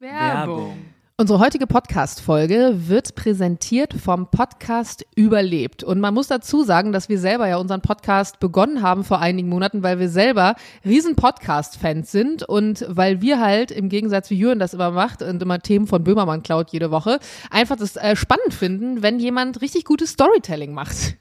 Werbung. Unsere heutige Podcast-Folge wird präsentiert vom Podcast Überlebt. Und man muss dazu sagen, dass wir selber ja unseren Podcast begonnen haben vor einigen Monaten, weil wir selber riesen Podcast-Fans sind und weil wir halt im Gegensatz wie Jürgen das immer macht und immer Themen von Böhmermann klaut jede Woche, einfach das äh, spannend finden, wenn jemand richtig gutes Storytelling macht.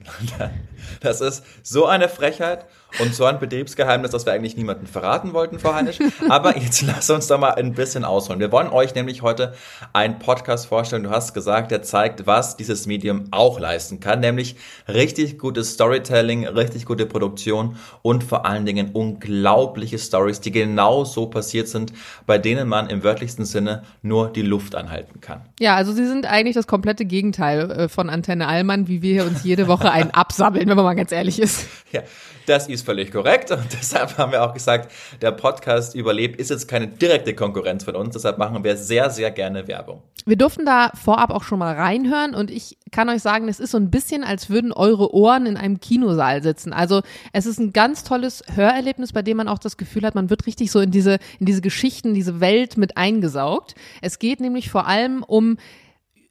Das ist so eine Frechheit und so ein Betriebsgeheimnis, das wir eigentlich niemandem verraten wollten, Frau Heinisch. Aber jetzt lass uns doch mal ein bisschen ausholen. Wir wollen euch nämlich heute einen Podcast vorstellen. Du hast gesagt, der zeigt, was dieses Medium auch leisten kann, nämlich richtig gutes Storytelling, richtig gute Produktion und vor allen Dingen unglaubliche Stories, die genau so passiert sind, bei denen man im wörtlichsten Sinne nur die Luft anhalten kann. Ja, also sie sind eigentlich das komplette Gegenteil äh, von Antenne Allmann, wie wir uns jede Woche einen absammeln, wenn man mal ganz ehrlich ist. Ja, das ist völlig korrekt und deshalb haben wir auch gesagt, der Podcast Überlebt ist jetzt keine direkte Konkurrenz von uns, deshalb machen wir sehr, sehr gerne Werbung. Wir durften da vorab auch schon mal reinhören und ich kann euch sagen, es ist so ein bisschen, als würden eure Ohren in einem Kinosaal sitzen. Also es ist ein ganz tolles Hörerlebnis, bei dem man auch das Gefühl hat, man wird richtig so in diese, in diese Geschichten, diese Welt mit eingesaugt. Es geht nämlich vor allem um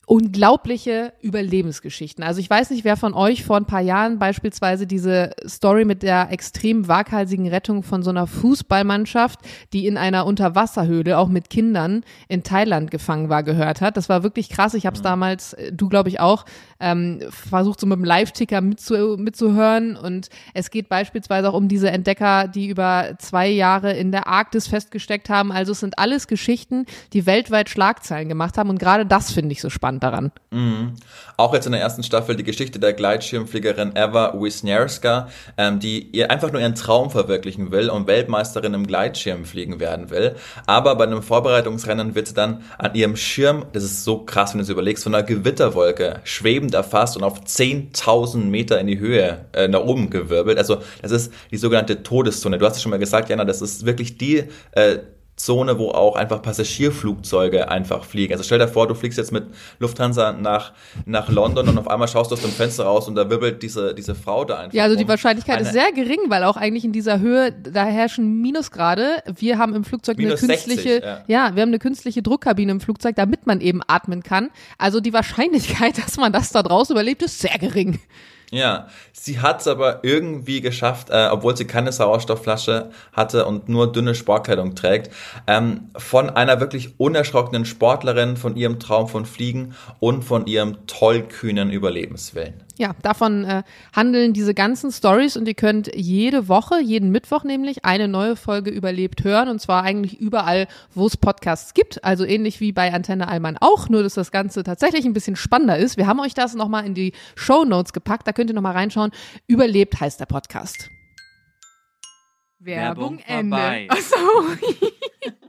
unglaubliche Überlebensgeschichten. Also ich weiß nicht, wer von euch vor ein paar Jahren beispielsweise diese Story mit der extrem waghalsigen Rettung von so einer Fußballmannschaft, die in einer Unterwasserhöhle auch mit Kindern in Thailand gefangen war, gehört hat. Das war wirklich krass. Ich habe es damals, äh, du glaube ich auch, ähm, versucht so mit dem Live-Ticker mitzu mitzuhören. Und es geht beispielsweise auch um diese Entdecker, die über zwei Jahre in der Arktis festgesteckt haben. Also es sind alles Geschichten, die weltweit Schlagzeilen gemacht haben. Und gerade das finde ich so spannend daran. Mhm. Auch jetzt in der ersten Staffel die Geschichte der Gleitschirmfliegerin Eva Wisniewska, ähm, die ihr einfach nur ihren Traum verwirklichen will und Weltmeisterin im Gleitschirmfliegen werden will. Aber bei einem Vorbereitungsrennen wird sie dann an ihrem Schirm, das ist so krass, wenn du es überlegst, von einer Gewitterwolke schwebend erfasst und auf 10.000 Meter in die Höhe äh, nach oben gewirbelt. Also das ist die sogenannte Todeszone. Du hast es schon mal gesagt, Jana, das ist wirklich die äh, Zone, wo auch einfach Passagierflugzeuge einfach fliegen. Also stell dir vor, du fliegst jetzt mit Lufthansa nach, nach London und auf einmal schaust du aus dem Fenster raus und da wirbelt diese, diese Frau da einfach. Ja, also die um. Wahrscheinlichkeit Eine- ist sehr gering, weil auch eigentlich in dieser Höhe, da herrschen Minusgrade. Wir haben im Flugzeug Minus eine 60, künstliche, ja. ja, wir haben eine künstliche Druckkabine im Flugzeug, damit man eben atmen kann. Also die Wahrscheinlichkeit, dass man das da draußen überlebt, ist sehr gering. Ja, sie hat es aber irgendwie geschafft, äh, obwohl sie keine Sauerstoffflasche hatte und nur dünne Sportkleidung trägt, ähm, von einer wirklich unerschrockenen Sportlerin, von ihrem Traum von Fliegen und von ihrem tollkühnen Überlebenswillen. Ja, davon äh, handeln diese ganzen Stories und ihr könnt jede Woche, jeden Mittwoch nämlich, eine neue Folge überlebt hören und zwar eigentlich überall, wo es Podcasts gibt. Also ähnlich wie bei Antenne Allmann auch, nur dass das Ganze tatsächlich ein bisschen spannender ist. Wir haben euch das nochmal in die Show Notes gepackt, da könnt ihr nochmal reinschauen. Überlebt heißt der Podcast. Werbung vorbei. Achso.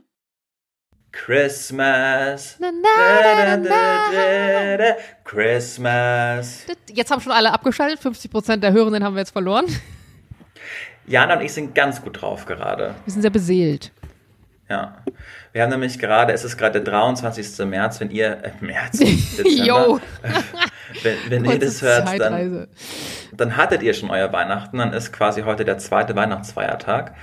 Christmas. Na, na, na, na. Christmas. Jetzt haben schon alle abgeschaltet, 50 Prozent der Hörenden haben wir jetzt verloren. Jana und ich sind ganz gut drauf gerade. Wir sind sehr beseelt. Ja. Wir haben nämlich gerade, es ist gerade der 23. März, wenn ihr, äh, März, Dezember, Jo. wenn, wenn ihr das hört, dann, dann hattet ihr schon euer Weihnachten, dann ist quasi heute der zweite Weihnachtsfeiertag.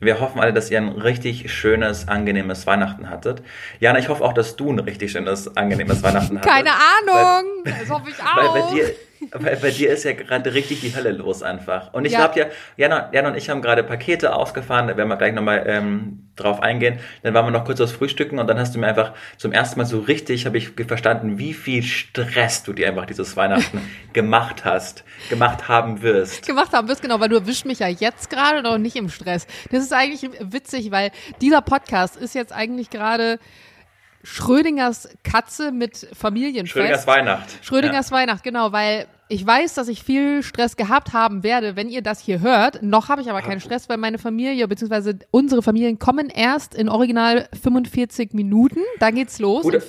Wir hoffen alle, dass ihr ein richtig schönes, angenehmes Weihnachten hattet. Jana, ich hoffe auch, dass du ein richtig schönes, angenehmes Weihnachten hattest. Keine Ahnung. Das hoffe ich Weil auch. bei dir, weil bei dir ist ja gerade richtig die Hölle los einfach. Und ich Ja. glaube ja, Jana, Jana und ich haben gerade Pakete ausgefahren, da werden wir gleich nochmal ähm, drauf eingehen. Dann waren wir noch kurz aufs Frühstücken und dann hast du mir einfach zum ersten Mal so richtig, habe ich verstanden, wie viel Stress du dir einfach dieses Weihnachten gemacht hast, gemacht haben wirst. gemacht haben wirst, genau, weil du erwischst mich ja jetzt gerade noch nicht im Stress. Das ist eigentlich witzig, weil dieser Podcast ist jetzt eigentlich gerade Schrödingers Katze mit Familienfest. Schrödingers Weihnacht. Schrödingers Weihnacht, genau, weil ich weiß, dass ich viel Stress gehabt haben werde, wenn ihr das hier hört. Noch habe ich aber keinen Stress, weil meine Familie bzw. unsere Familien kommen erst in original 45 Minuten. Da geht's los. Gute,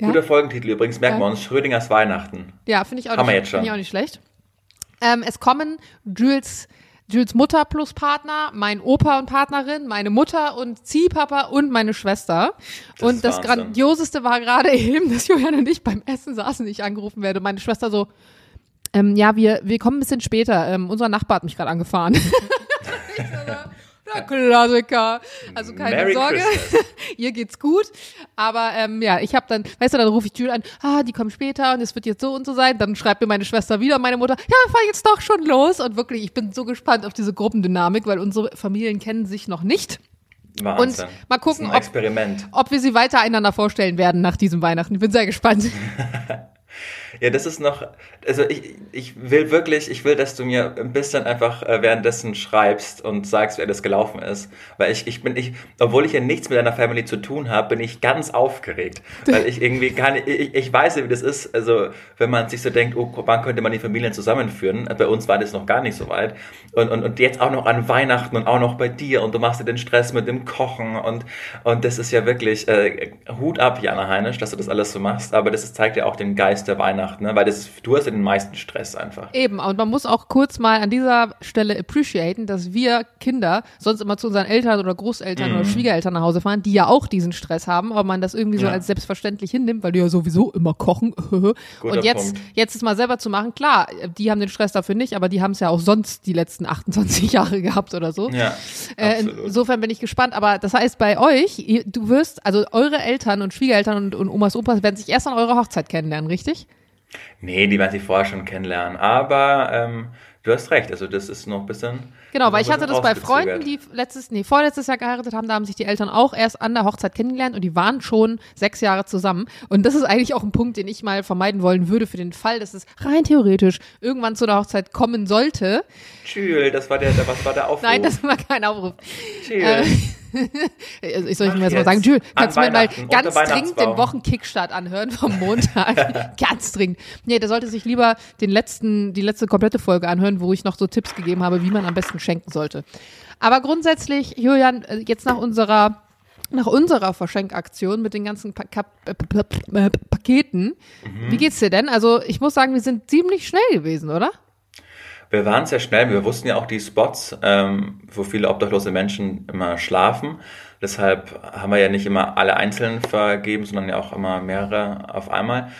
Ja? Guter Folgentitel übrigens, merken Ja. wir uns, Schrödingers Weihnachten. Ja, finde ich auch nicht, jetzt schon. Finde ich auch nicht schlecht. Ähm, es kommen Jules, Jules Mutter plus Partner, mein Opa und Partnerin, meine Mutter und Ziehpapa und meine Schwester. Das und das Wahnsinn. Grandioseste war gerade eben, dass Julian und ich beim Essen saßen, ich angerufen werde. Meine Schwester so, ähm, ja, wir, wir kommen ein bisschen später. Ähm, unser Nachbar hat mich gerade angefahren. Der Klassiker. Also keine Merry Sorge, ihr geht's gut. Aber ähm, ja, ich habe dann, weißt du, dann rufe ich Jules an, ah, die kommen später und es wird jetzt so und so sein. Dann schreibt mir meine Schwester wieder, meine Mutter, ja, fahr jetzt doch schon los. Und wirklich, ich bin so gespannt auf diese Gruppendynamik, weil unsere Familien kennen sich noch nicht. Wahnsinn. Und mal gucken, ob-. Ob wir sie weiter einander vorstellen werden nach diesem Weihnachten. Ich bin sehr gespannt. Ja, das ist noch, also ich, ich will wirklich, ich will, dass du mir ein bisschen einfach äh, währenddessen schreibst und sagst, wer das gelaufen ist. Weil ich, ich bin, ich, obwohl ich ja nichts mit deiner Family zu tun habe, bin ich ganz aufgeregt. Weil ich irgendwie kann, ich, ich weiß ja, wie das ist. Also, wenn man sich so denkt, oh, wann könnte man die Familien zusammenführen? Bei uns war das noch gar nicht so weit. Und, und, und jetzt auch noch an Weihnachten und auch noch bei dir und du machst dir den Stress mit dem Kochen und, und das ist ja wirklich, äh, Hut ab, Jana Heinisch, dass du das alles so machst. Aber das zeigt ja auch den Geist der Weihnachten, ne? Weil das, du hast ja den meisten Stress einfach. Eben, und man muss auch kurz mal an dieser Stelle appreciaten, dass wir Kinder sonst immer zu unseren Eltern oder Großeltern oder Schwiegereltern nach Hause fahren, die ja auch diesen Stress haben, aber man das irgendwie so Ja. als selbstverständlich hinnimmt, weil die ja sowieso immer kochen. und jetzt, Punkt. jetzt es mal selber zu machen, klar, die haben den Stress dafür nicht, aber die haben es ja auch sonst die letzten 28 Jahre gehabt oder so. Ja, Äh, insofern bin ich gespannt. Aber das heißt, bei euch, ihr, du wirst, also eure Eltern und Schwiegereltern und, und Omas, Opas werden sich erst an eurer Hochzeit kennenlernen, richtig? Nee, die werden sich vorher schon kennenlernen. Aber ähm, du hast recht, also das ist noch ein bisschen. Genau, weil ich hatte das bei Freunden, die letztes, nee, vorletztes Jahr geheiratet haben, da haben sich die Eltern auch erst an der Hochzeit kennengelernt und die waren schon sechs Jahre zusammen. Und das ist eigentlich auch ein Punkt, den ich mal vermeiden wollen würde für den Fall, dass es rein theoretisch irgendwann zu der Hochzeit kommen sollte. Jules, das war der, was war der Aufruf? Nein, das war kein Aufruf. Jules. Also ich soll Mach mir jetzt mal sagen, Jules, An kannst du mir mal ganz dringend den. Wochenkickstart anhören vom Montag? ganz dringend. Nee, der sollte sich lieber den letzten, die letzte komplette Folge anhören, wo ich noch so Tipps gegeben habe, wie man am besten schenken sollte. Aber grundsätzlich, Julian, äh, jetzt nach unserer nach unserer Verschenkaktion mit den ganzen pa Kap äh, Paketen, Mhm. wie geht's dir denn? Also ich muss sagen, wir sind ziemlich schnell gewesen, oder? Wir waren sehr schnell, wir wussten ja auch die Spots, ähm, wo viele obdachlose Menschen immer schlafen. Deshalb haben wir ja nicht immer alle einzeln vergeben, sondern ja auch immer mehrere auf einmal.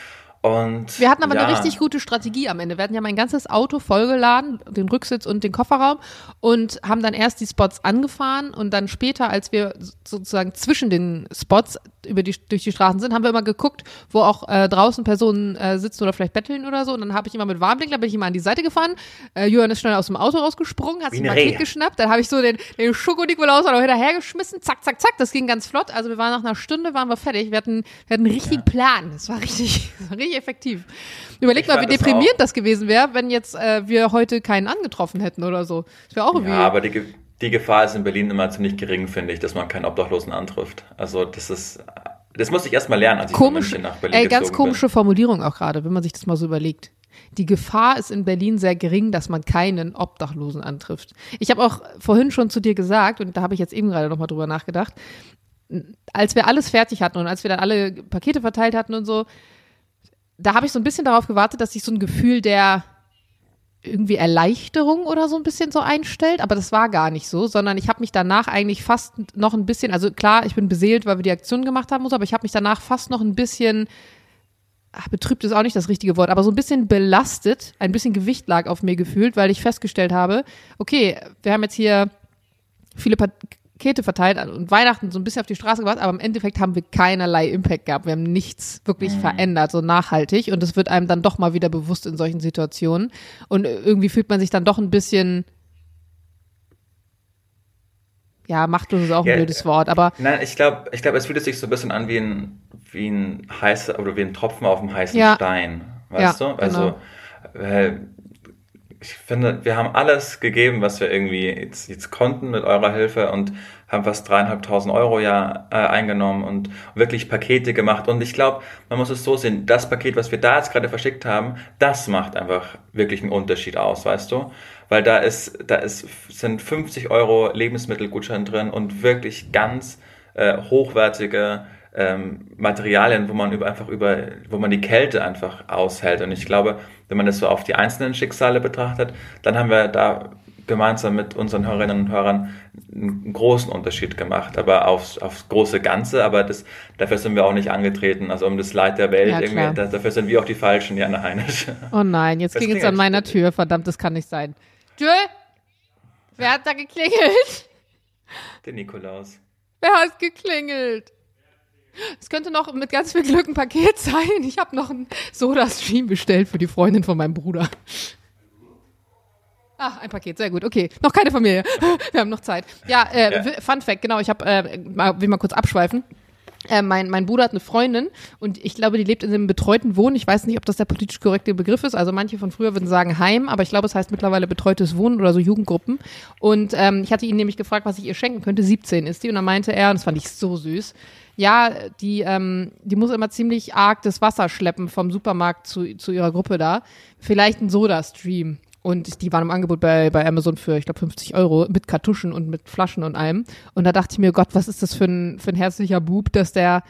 Und Wir hatten aber ja, eine richtig gute Strategie am Ende. Wir hatten ja mein ganzes Auto vollgeladen, den Rücksitz und den Kofferraum und haben dann erst die Spots angefahren und dann später, als wir sozusagen zwischen den Spots über die, durch die Straßen sind, haben wir immer geguckt, wo auch äh, draußen Personen äh, sitzen oder vielleicht betteln oder so. Und dann habe ich immer mit Warnblinkler, bin ich immer an die Seite gefahren. Äh, Jörn ist schnell aus dem Auto rausgesprungen, hat sich ein Paket geschnappt. Dann habe ich so den, den Schoko-Nikolaus noch hinterhergeschmissen. Zack, zack, zack. Das ging ganz flott. Also wir waren nach einer Stunde waren wir fertig. Wir hatten, wir hatten einen richtigen Plan. Das war richtig, das war richtig effektiv. Überleg Ich mal, wie das deprimierend auch. das gewesen wäre, wenn jetzt äh, wir heute keinen angetroffen hätten oder so. Das wäre auch irgendwie. Ja, aber die, Ge- die Gefahr ist in Berlin immer ziemlich gering, finde ich, dass man keinen Obdachlosen antrifft. Also das ist, das musste ich erst mal lernen, als ich Komisch, nach Berlin ey, ganz komische Formulierung auch gerade, wenn man sich das mal so überlegt. Die Gefahr ist in Berlin sehr gering, dass man keinen Obdachlosen antrifft. Ich habe auch vorhin schon zu dir gesagt, und da habe ich jetzt eben gerade nochmal drüber nachgedacht, als wir alles fertig hatten und als wir dann alle Pakete verteilt hatten und so, da habe ich so ein bisschen darauf gewartet, dass sich so ein Gefühl der irgendwie Erleichterung oder so ein bisschen so einstellt, aber das war gar nicht so, sondern ich habe mich danach eigentlich fast noch ein bisschen, also klar, ich bin beseelt, weil wir die Aktion gemacht haben, so, aber ich habe mich danach fast noch ein bisschen ach, betrübt ist auch nicht das richtige Wort, aber so ein bisschen belastet, ein bisschen Gewicht lag auf mir gefühlt, weil ich festgestellt habe, okay, wir haben jetzt hier viele Pakete verteilt und Weihnachten so ein bisschen auf die Straße gebracht, aber im Endeffekt haben wir keinerlei Impact gehabt. Wir haben nichts wirklich verändert, so nachhaltig. Und das wird einem dann doch mal wieder bewusst in solchen Situationen. Und irgendwie fühlt man sich dann doch ein bisschen, ja, machtlos ist auch ein Ja, blödes Wort, aber Nein, ich glaube, ich glaub, es fühlt sich so ein bisschen an wie ein, wie ein heißer oder wie ein Tropfen auf dem heißen Ja. Stein. Weißt Ja, du? Also, äh, ich finde, wir haben alles gegeben, was wir irgendwie jetzt, jetzt konnten mit eurer Hilfe und haben fast dreieinhalbtausend Euro ja äh, eingenommen und wirklich Pakete gemacht. Und ich glaube, man muss es so sehen, das Paket, was wir da jetzt gerade verschickt haben, das macht einfach wirklich einen Unterschied aus, weißt du? Weil da ist, da ist, sind 50 Euro Lebensmittelgutschein drin und wirklich ganz äh, hochwertige ähm, Materialien, wo man über, einfach über, wo man die Kälte einfach aushält. Und ich glaube, wenn man das so auf die einzelnen Schicksale betrachtet, dann haben wir da gemeinsam mit unseren Hörerinnen und Hörern einen großen Unterschied gemacht, aber aufs, aufs große Ganze, aber das, dafür sind wir auch nicht angetreten, also um das Leid der Welt, Ja, irgendwie, da, dafür sind wir auch die Falschen, Jana Heinisch. oh nein, jetzt klingelt es an meiner Tür. Verdammt, das kann nicht sein. Jules, wer hat da geklingelt? Der Nikolaus. Wer hat geklingelt? Es könnte noch mit ganz viel Glück ein Paket sein. Ich habe noch einen Soda-Stream bestellt für die Freundin von meinem Bruder. Ah, ein Paket, sehr gut. Okay, noch keine Familie. Wir haben noch Zeit. Ja, äh, ja. Fun Fact, genau. Ich habe, äh, mal, will mal kurz abschweifen. Äh, mein, mein Bruder hat eine Freundin und ich glaube, die lebt in einem betreuten Wohnen. Ich weiß nicht, ob das der politisch korrekte Begriff ist. Also manche von früher würden sagen Heim, aber ich glaube, es heißt mittlerweile betreutes Wohnen oder so Jugendgruppen. Und ähm, ich hatte ihn nämlich gefragt, was ich ihr schenken könnte. 17 ist die. Und dann meinte er, und das fand ich so süß, ja, die, ähm, die muss immer ziemlich arg das Wasser schleppen vom Supermarkt zu, zu ihrer Gruppe da. Vielleicht ein Soda-Stream. Und die waren im Angebot bei, bei Amazon für, ich glaube, 50 Euro mit Kartuschen und mit Flaschen und allem. Und da dachte ich mir, Gott, was ist das für ein, für ein herzlicher Bub, dass der,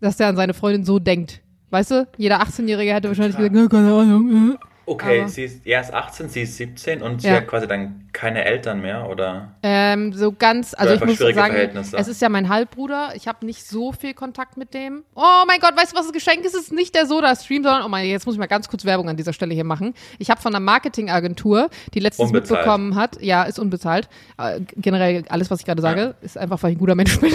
dass der an seine Freundin so denkt. Weißt du, jeder 18-Jährige hätte wahrscheinlich gesagt, keine Ahnung. Äh. Okay, aber, sie ist, er ist 18, sie ist 17 und sie ja. hat quasi dann keine Eltern mehr, oder? Ähm, so ganz, also ich muss sagen, es ist ja mein Halbbruder. Ich habe nicht so viel Kontakt mit dem. Oh mein Gott, weißt du, was das Geschenk ist? Es ist nicht der Soda-Stream, sondern, oh mein, jetzt muss ich mal ganz kurz Werbung an dieser Stelle hier machen. Ich habe von einer Marketingagentur, die letztens unbezahlt. mitbekommen hat, ja, ist unbezahlt. Äh, generell alles, was ich gerade sage, ja. ist einfach, weil ich ein guter Mensch bin.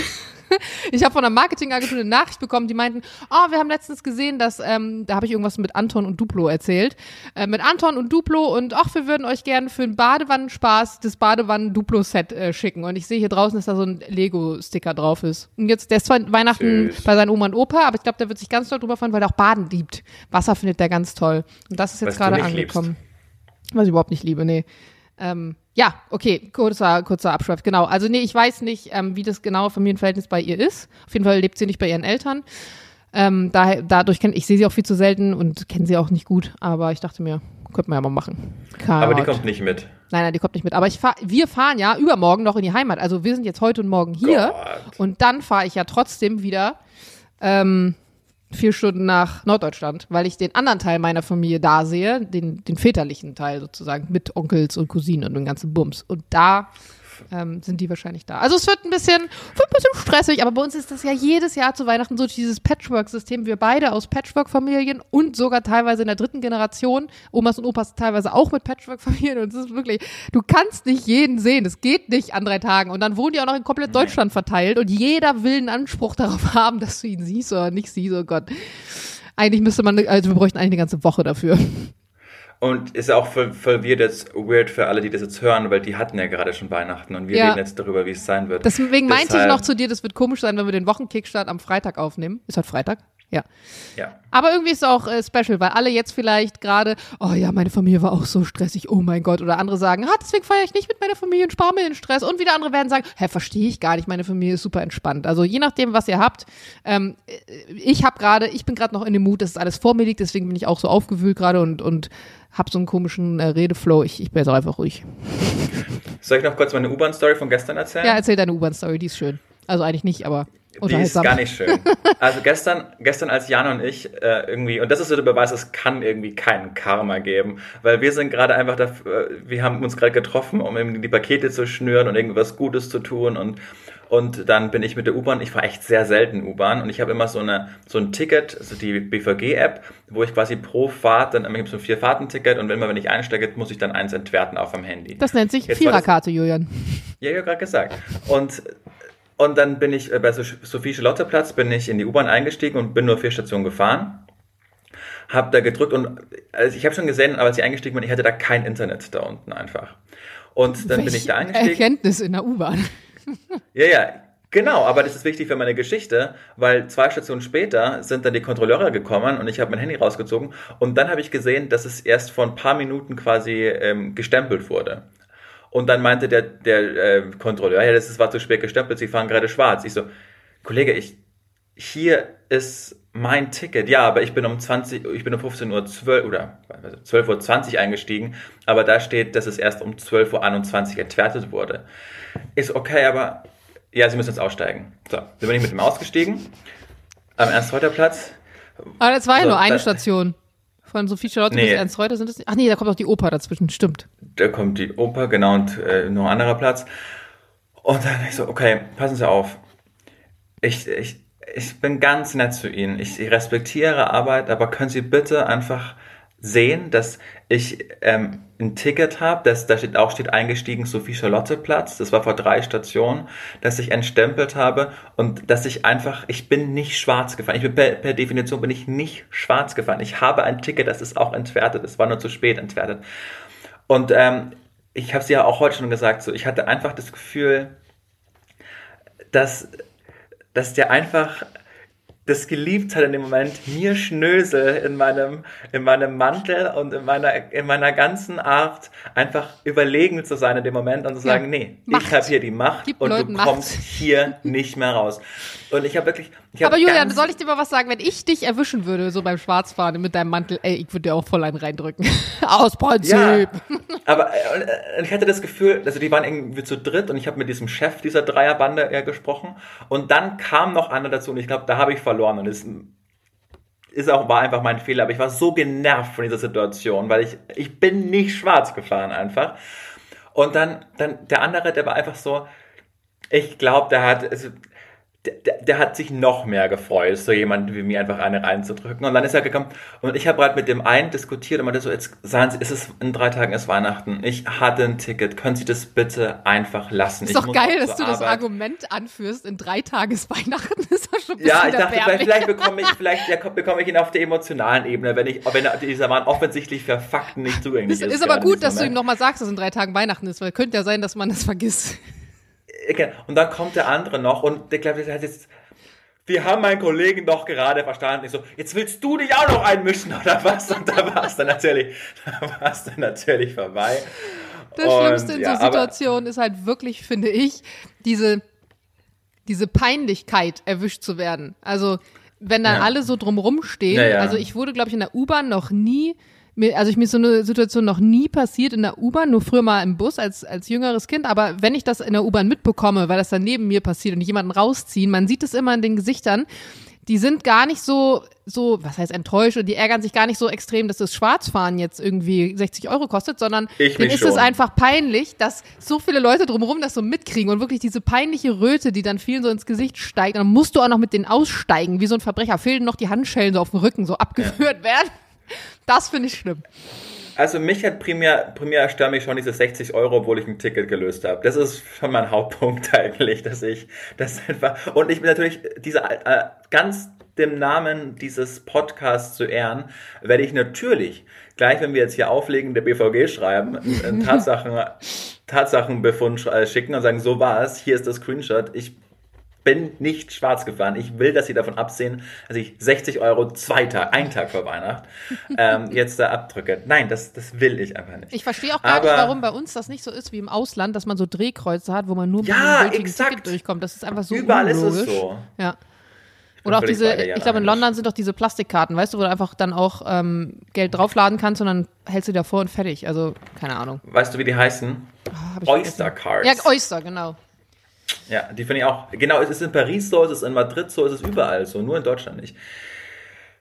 ich habe von einer Marketingagentur eine Nachricht bekommen, die meinten, oh, wir haben letztens gesehen, dass, ähm, da habe ich irgendwas mit Anton und Duplo erzählt, äh, mit Anton und Duplo und ach, wir würden euch gerne für einen Badewannenspaß das Badewannen-Duplo-Set äh, schicken. Und ich sehe hier draußen, dass da so ein Lego-Sticker drauf ist. Und jetzt, der ist zwar Weihnachten Süß. bei seinen Oma und Opa, aber ich glaube, der wird sich ganz toll drüber freuen, weil er auch Baden liebt. Wasser findet der ganz toll. Und das ist jetzt gerade angekommen. Liebst. Was ich überhaupt nicht liebe, nee. Ähm, ja, okay, kurzer, kurzer Abschweif, genau. Also nee, ich weiß nicht, ähm, wie das genaue Familienverhältnis bei ihr ist. Auf jeden Fall lebt sie nicht bei ihren Eltern. Ähm, da, dadurch kenne ich sehe sie auch viel zu selten und kenne sie auch nicht gut, aber ich dachte mir, könnte man ja mal machen. Kart. Aber die kommt nicht mit. Nein, nein, die kommt nicht mit. Aber ich fahr, wir fahren ja übermorgen noch in die Heimat. Also wir sind jetzt heute und morgen hier. Gott. Und dann fahre ich ja trotzdem wieder ähm, vier Stunden nach Norddeutschland, weil ich den anderen Teil meiner Familie da sehe, den, den väterlichen Teil sozusagen, mit Onkels und Cousinen und dem ganzen Bums. Und da ähm, sind die wahrscheinlich da. Also es wird ein bisschen, wird ein bisschen stressig, aber bei uns ist das ja jedes Jahr zu Weihnachten so dieses Patchwork-System. Wir beide aus Patchwork-Familien und sogar teilweise in der dritten Generation. Omas und Opas teilweise auch mit Patchwork-Familien und es ist wirklich, du kannst nicht jeden sehen. Es geht nicht an drei Tagen. Und dann wohnen die auch noch in komplett Deutschland verteilt und jeder will einen Anspruch darauf haben, dass du ihn siehst oder nicht siehst. Oh Gott. Eigentlich müsste man, also wir bräuchten eigentlich eine ganze Woche dafür. Und ist auch voll, voll weird, jetzt, weird für alle, die das jetzt hören, weil die hatten ja gerade schon Weihnachten und wir ja. reden jetzt darüber, wie es sein wird. Deswegen meinte Deshalb, ich noch zu dir, das wird komisch sein, wenn wir den Wochenkickstart am Freitag aufnehmen. Ist heute Freitag? Ja. Ja. Aber irgendwie ist es auch äh, special, weil alle jetzt vielleicht gerade, oh ja, meine Familie war auch so stressig, oh mein Gott. Oder andere sagen, ah, deswegen feiere ich nicht mit meiner Familie und spare mir den Stress. Und wieder andere werden sagen, hä, verstehe ich gar nicht, meine Familie ist super entspannt. Also je nachdem, was ihr habt. Ähm, ich habe gerade, ich bin gerade noch in dem Mut, dass alles vor mir liegt, deswegen bin ich auch so aufgewühlt gerade und, und habe so einen komischen äh, Redeflow. Ich, ich bin jetzt auch einfach ruhig. Soll ich noch kurz meine U-Bahn-Story von gestern erzählen? Ja, erzähl deine U-Bahn-Story, die ist schön. Also eigentlich nicht, aber die ist gar nicht schön. Also gestern, gestern als Jan und ich äh, irgendwie, und das ist so der Beweis, es kann irgendwie keinen Karma geben, weil wir sind gerade einfach dafür, äh, wir haben uns gerade getroffen, um irgendwie die Pakete zu schnüren und irgendwas Gutes zu tun und und dann bin ich mit der U-Bahn, ich fahre echt sehr selten U-Bahn und ich habe immer so, eine, so ein Ticket, also die BVG-App, wo ich quasi pro Fahrt, dann gibt es so ein Vier-Fahrten-Ticket und immer wenn ich einsteige, muss ich dann eins entwerten auf dem Handy. Das nennt sich Viererkarte, Julian. Ja, ja, gerade gesagt. Und und dann bin ich äh, bei Sophie-Charlotte-Platz, bin ich in die U-Bahn eingestiegen und bin nur vier Stationen gefahren. Hab da gedrückt und also ich habe schon gesehen, als ich eingestiegen bin, ich hatte da kein Internet da unten einfach. Und dann Welch bin ich da eingestiegen. Erkenntnis in der U-Bahn. ja, ja, Genau, aber das ist wichtig für meine Geschichte, weil zwei Stationen später sind dann die Kontrolleure gekommen und ich habe mein Handy rausgezogen und dann habe ich gesehen, dass es erst vor ein paar Minuten quasi ähm, gestempelt wurde. Und dann meinte der, der äh, Kontrolleur, ja, das war zu spät gestempelt, Sie fahren gerade schwarz. Ich so, Kollege, ich, hier ist mein Ticket. Ja, aber ich bin um 20, ich bin um 15 Uhr 12 oder 12 Uhr 20 eingestiegen, aber da steht, dass es erst um 12 Uhr 21 entwertet wurde. Ist okay, aber ja, Sie müssen jetzt aussteigen. So, dann bin ich mit dem ausgestiegen. Am Ernst-Reuter-Platz. Aber das war ja so, nur eine Station. Von Sophie Charlotte nee. bis Ernst Reuter sind es. Ach nee, da kommt auch die Oper dazwischen, stimmt. Da kommt die Oper, genau, und äh, noch ein anderer Platz. Und dann ich so, okay, passen Sie auf. Ich, ich, ich bin ganz nett zu Ihnen. Ich, ich respektiere Ihre Arbeit, aber können Sie bitte einfach sehen, dass ich ähm, ein Ticket habe, das da steht auch steht eingestiegen Sophie Charlotte Platz. Das war vor drei Stationen, dass ich entstempelt habe und dass ich einfach, ich bin nicht schwarz gefahren. Ich bin per, per Definition bin ich nicht schwarz gefahren. Ich habe ein Ticket, das ist auch entwertet. Es war nur zu spät entwertet. Und ähm, ich habe es ja auch heute schon gesagt, so ich hatte einfach das Gefühl, dass dass der einfach das geliebt hat in dem Moment, mir Schnösel in meinem, in meinem Mantel und in meiner, in meiner ganzen Art einfach überlegen zu sein in dem Moment und zu sagen, ja, nee, Macht. ich habe hier die Macht Gib und Leuten du kommst Macht. hier nicht mehr raus. Und ich habe wirklich. Ich hab Aber Julian, soll ich dir mal was sagen? Wenn ich dich erwischen würde, so beim Schwarzfahren mit deinem Mantel, ey, ich würde dir auch voll einen reindrücken. Aus Prinzip. Ja, aber äh, ich hatte das Gefühl, also die waren irgendwie zu dritt und ich habe mit diesem Chef dieser Dreierbande äh, gesprochen und dann kam noch einer dazu und ich glaube, da habe ich verloren und es ist auch, war einfach mein Fehler, aber ich war so genervt von dieser Situation, weil ich, ich bin nicht schwarz gefahren einfach. Und dann, dann der andere, der war einfach so, ich glaube, der hat, also, der, der, hat sich noch mehr gefreut, so jemand wie mir einfach eine reinzudrücken. Und dann ist er gekommen und ich habe halt mit dem einen diskutiert und meinte so, jetzt sagen Sie, ist es in drei Tagen ist Weihnachten. Ich hatte ein Ticket. Können Sie das bitte einfach lassen? Ist ich doch geil, dass du Arbeit. das Argument anführst, in drei Tagen ist Weihnachten. ist doch schon ja, ich dachte, vielleicht, vielleicht, bekomme ich, vielleicht ja, bekomme ich ihn auf der emotionalen Ebene, wenn ich, wenn dieser Mann offensichtlich für Fakten nicht zugänglich ist. Es ist aber gut, dass Moment. du ihm nochmal sagst, dass in drei Tagen Weihnachten ist, weil könnte ja sein, dass man das vergisst. Und dann kommt der andere noch und der glaube, der hat jetzt, wir haben meinen Kollegen doch gerade verstanden. Ich so, jetzt willst du dich auch noch einmischen oder was? Und da war es dann natürlich, da war es dann natürlich vorbei. Das und, Schlimmste in ja, so Situationen ist halt wirklich, finde ich, diese, diese Peinlichkeit erwischt zu werden. Also, wenn dann ja. alle so drumrum stehen. Ja, also ich wurde, glaube ich, in der U-Bahn noch nie mir, also ich mir so eine Situation noch nie passiert in der U-Bahn, nur früher mal im Bus als, als jüngeres Kind, aber wenn ich das in der U-Bahn mitbekomme, weil das dann neben mir passiert und ich jemanden rausziehen, man sieht es immer in den Gesichtern, die sind gar nicht so, so, was heißt enttäuscht und die ärgern sich gar nicht so extrem, dass das Schwarzfahren jetzt irgendwie 60 Euro kostet, sondern denen ist schon. es einfach peinlich, dass so viele Leute drumherum das so mitkriegen und wirklich diese peinliche Röte, die dann vielen so ins Gesicht steigt. Dann musst du auch noch mit denen aussteigen, wie so ein Verbrecher, fehlen noch die Handschellen so auf dem Rücken so abgeführt ja. werden. Das finde ich schlimm. Also mich hat primär, primär stört mich schon diese 60 Euro, obwohl ich ein Ticket gelöst habe. Das ist schon mein Hauptpunkt eigentlich, dass ich das einfach und ich bin natürlich diese äh, ganz dem Namen dieses Podcasts zu ehren, werde ich natürlich gleich, wenn wir jetzt hier auflegen, der BVG schreiben, einen Tatsachen, Tatsachenbefund äh, schicken und sagen, so war es, hier ist das Screenshot. Ich bin nicht schwarz gefahren. Ich will, dass sie davon absehen, dass ich 60 Euro zwei Tage, einen Tag vor Weihnachten ähm, jetzt da abdrücke. Nein, das, das will ich einfach nicht. Ich verstehe auch gar Aber, nicht, warum bei uns das nicht so ist wie im Ausland, dass man so Drehkreuze hat, wo man nur mit ja, einem Ticket durchkommt. Das ist einfach so Überall unlogisch. ist es so. Ja. Oder auch diese, ich glaube in London sind doch diese Plastikkarten, weißt du, wo du einfach dann auch ähm, Geld draufladen kannst und dann hältst du davor und fertig. Also, keine Ahnung. Weißt du, wie die heißen? Oh, Oyster Cards. Ja, Oyster, genau. Ja, die finde ich auch. Genau, es ist in Paris so, es ist in Madrid so, es ist überall so, nur in Deutschland nicht.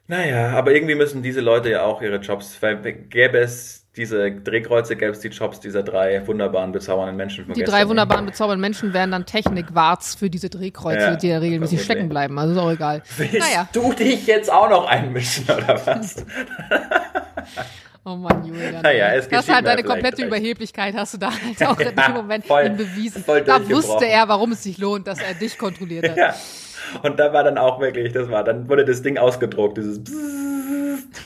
Naja, aber irgendwie müssen diese Leute ja auch ihre Jobs, weil gäbe es diese Drehkreuze, gäbe es die Jobs dieser drei wunderbaren, bezaubernden Menschen. Die drei wunderbaren, bezaubernden Menschen wären dann Technikwarts für diese Drehkreuze, ja, die ja regelmäßig stecken bleiben. Also ist auch egal. Willst naja. du dich jetzt auch noch einmischen, oder was? Oh Mann, Julian. Naja, es das ist halt deine komplette recht. Überheblichkeit, hast du da halt auch in dem Moment voll, bewiesen. Voll da wusste er, warum es sich lohnt, dass er dich kontrolliert hat. Ja. Und da war dann auch wirklich, das war, dann wurde das Ding ausgedruckt, dieses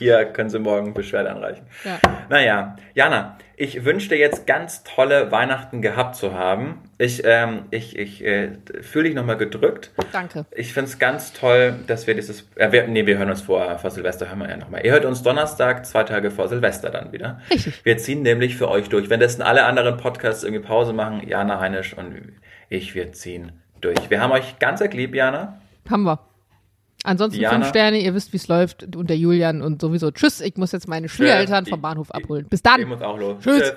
hier können Sie morgen Beschwerde anreichen. Ja. Naja, Jana, ich wünsche dir jetzt ganz tolle Weihnachten gehabt zu haben. Ich, ähm, ich, ich äh, fühle dich nochmal gedrückt. Danke. Ich finde es ganz toll, dass wir dieses. Äh, wir, nee, wir hören uns vor, vor Silvester, hören wir ja nochmal. Ihr hört uns Donnerstag, zwei Tage vor Silvester dann wieder. Richtig. Wir ziehen nämlich für euch durch. Wenn das in alle anderen Podcasts irgendwie Pause machen, Jana Heinisch und ich, wir ziehen durch. Wir haben euch ganz lieb, Jana. Haben wir. Ansonsten Diana. fünf Sterne, ihr wisst, wie es läuft. Und der Julian und sowieso. Tschüss, ich muss jetzt meine Schwiegereltern vom Bahnhof abholen. Bis dann. Ich muss auch los. Tschüss. Tschüss.